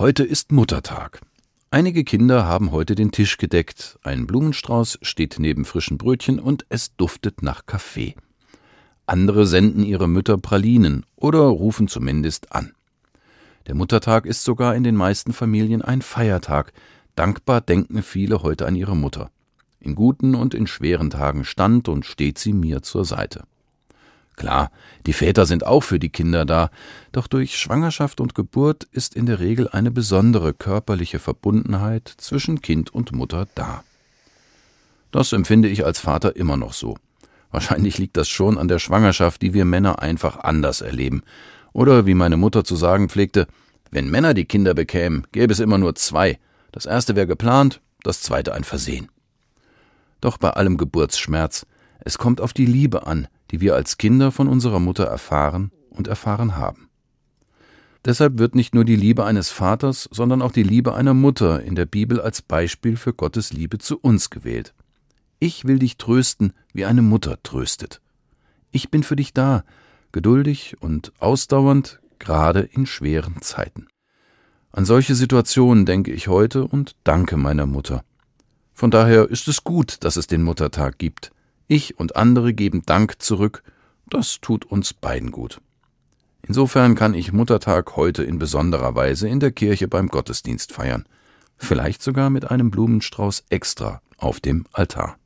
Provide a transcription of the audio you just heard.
Heute ist Muttertag. Einige Kinder haben heute den Tisch gedeckt, ein Blumenstrauß steht neben frischen Brötchen und es duftet nach Kaffee. Andere senden ihre Mütter Pralinen oder rufen zumindest an. Der Muttertag ist sogar in den meisten Familien ein Feiertag. Dankbar denken viele heute an ihre Mutter. In guten und in schweren Tagen stand und steht sie mir zur Seite. Klar, die Väter sind auch für die Kinder da, doch durch Schwangerschaft und Geburt ist in der Regel eine besondere körperliche Verbundenheit zwischen Kind und Mutter da. Das empfinde ich als Vater immer noch so. Wahrscheinlich liegt das schon an der Schwangerschaft, die wir Männer einfach anders erleben. Oder wie meine Mutter zu sagen pflegte, wenn Männer die Kinder bekämen, gäbe es immer nur zwei. Das erste wäre geplant, das zweite ein Versehen. Doch bei allem Geburtsschmerz, es kommt auf die Liebe an, die wir als Kinder von unserer Mutter erfahren und erfahren haben. Deshalb wird nicht nur die Liebe eines Vaters, sondern auch die Liebe einer Mutter in der Bibel als Beispiel für Gottes Liebe zu uns gewählt. Ich will dich trösten, wie eine Mutter tröstet. Ich bin für dich da, geduldig und ausdauernd, gerade in schweren Zeiten. An solche Situationen denke ich heute und danke meiner Mutter. Von daher ist es gut, dass es den Muttertag gibt. Ich und andere geben Dank zurück, das tut uns beiden gut. Insofern kann ich Muttertag heute in besonderer Weise in der Kirche beim Gottesdienst feiern, vielleicht sogar mit einem Blumenstrauß extra auf dem Altar.